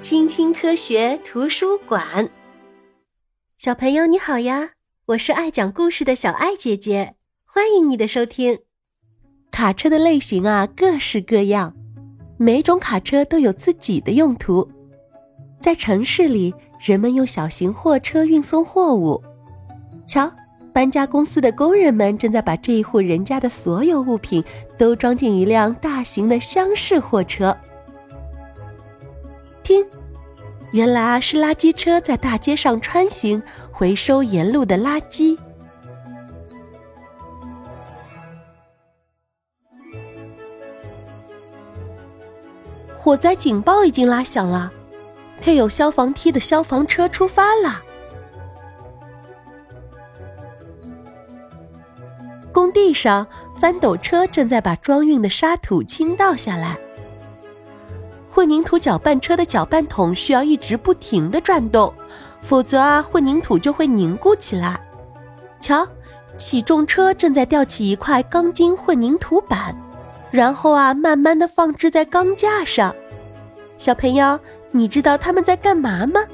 青青科学图书馆，小朋友你好呀！我是爱讲故事的小爱姐姐，欢迎你的收听。卡车的类型啊，各式各样，每种卡车都有自己的用途。在城市里，人们用小型货车运送货物。瞧，搬家公司的工人们正在把这一户人家的所有物品都装进一辆大型的厢式货车。听，原来是垃圾车在大街上穿行，回收沿路的垃圾。火灾警报已经拉响了，配有消防梯的消防车出发了。工地上，翻斗车正在把装运的沙土倾倒下来。混凝土搅拌车的搅拌桶需要一直不停的转动，否则啊，混凝土就会凝固起来。瞧，起重车正在吊起一块钢筋混凝土板，然后啊，慢慢的放置在钢架上。小朋友，你知道他们在干嘛吗？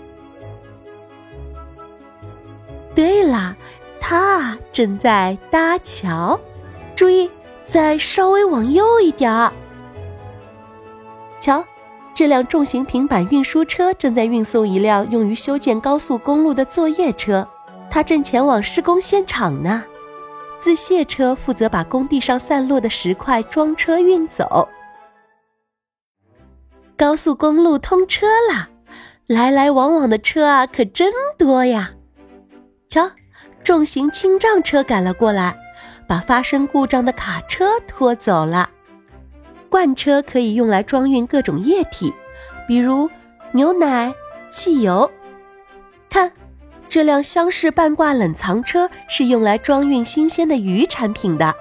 对啦，他正在搭桥。注意，再稍微往右一点儿。瞧。这辆重型平板运输车正在运送一辆用于修建高速公路的作业车，它正前往施工现场呢。自卸车负责把工地上散落的石块装车运走。高速公路通车了，来来往往的车啊，可真多呀！瞧，重型清障车赶了过来，把发生故障的卡车拖走了。罐车可以用来装运各种液体，比如牛奶、汽油。看，这辆厢式半挂冷藏车是用来装运新鲜的鱼产品的。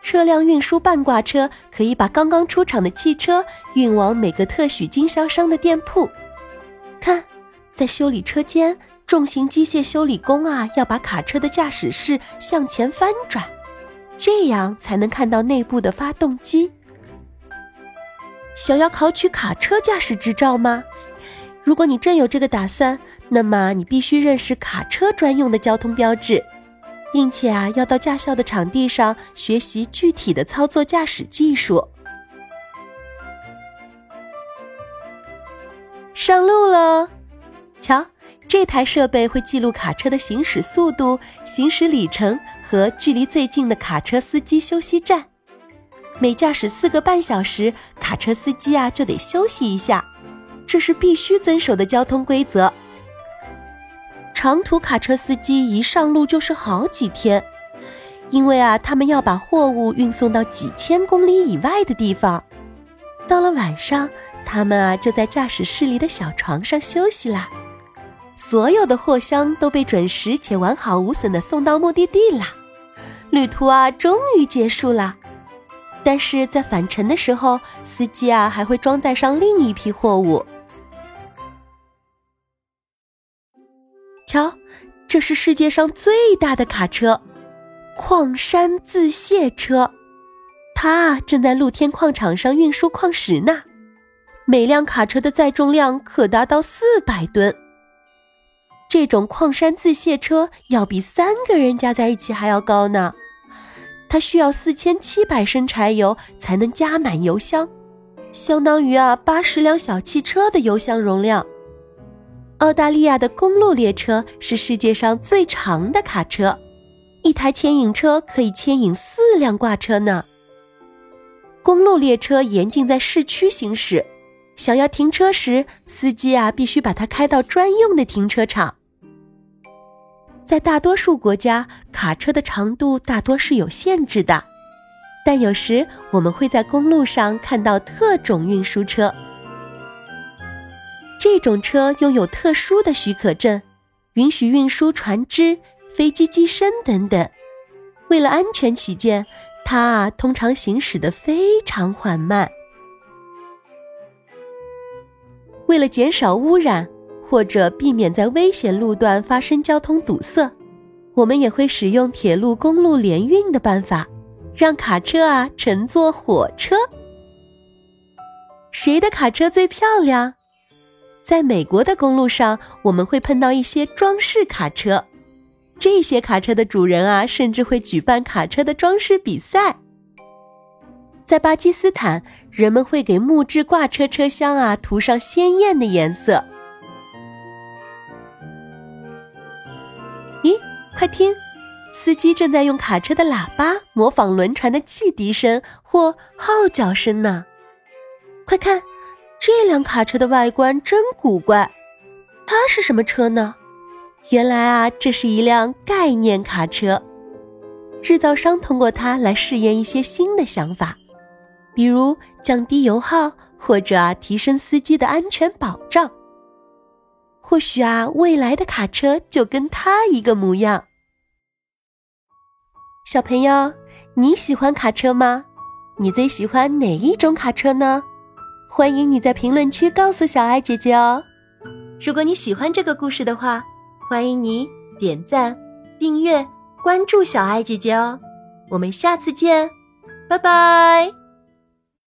车辆运输半挂车可以把刚刚出厂的汽车运往每个特许经销商的店铺。看，在修理车间，重型机械修理工啊要把卡车的驾驶室向前翻转。这样才能看到内部的发动机。想要考取卡车驾驶执照吗？如果你真有这个打算，那么你必须认识卡车专用的交通标志，并且啊，要到驾校的场地上学习具体的操作驾驶技术。上路喽！瞧。这台设备会记录卡车的行驶速度、行驶里程和距离最近的卡车司机休息站。每驾驶四个半小时，卡车司机啊就得休息一下，这是必须遵守的交通规则。长途卡车司机一上路就是好几天，因为啊他们要把货物运送到几千公里以外的地方。到了晚上，他们啊就在驾驶室里的小床上休息啦。所有的货箱都被准时且完好无损的送到目的地啦，旅途啊终于结束了。但是在返程的时候，司机啊还会装载上另一批货物。瞧，这是世界上最大的卡车——矿山自卸车，它正在露天矿场上运输矿石呢。每辆卡车的载重量可达到四百吨。这种矿山自卸车要比三个人加在一起还要高呢，它需要四千七百升柴油才能加满油箱，相当于啊八十辆小汽车的油箱容量。澳大利亚的公路列车是世界上最长的卡车，一台牵引车可以牵引四辆挂车呢。公路列车严禁在市区行驶，想要停车时，司机啊必须把它开到专用的停车场。在大多数国家，卡车的长度大多是有限制的，但有时我们会在公路上看到特种运输车。这种车拥有特殊的许可证，允许运输船只、飞机机身等等。为了安全起见，它啊通常行驶的非常缓慢。为了减少污染。或者避免在危险路段发生交通堵塞，我们也会使用铁路、公路联运的办法，让卡车啊乘坐火车。谁的卡车最漂亮？在美国的公路上，我们会碰到一些装饰卡车。这些卡车的主人啊，甚至会举办卡车的装饰比赛。在巴基斯坦，人们会给木质挂车车厢啊涂上鲜艳的颜色。快听，司机正在用卡车的喇叭模仿轮船的汽笛声或号角声呢。快看！这辆卡车的外观真古怪，它是什么车呢？原来啊，这是一辆概念卡车。制造商通过它来试验一些新的想法，比如降低油耗或者啊提升司机的安全保障。或许啊，未来的卡车就跟它一个模样。小朋友，你喜欢卡车吗？你最喜欢哪一种卡车呢？欢迎你在评论区告诉小爱姐姐哦！如果你喜欢这个故事的话，欢迎你点赞、订阅、关注小爱姐姐哦！我们下次见，拜拜。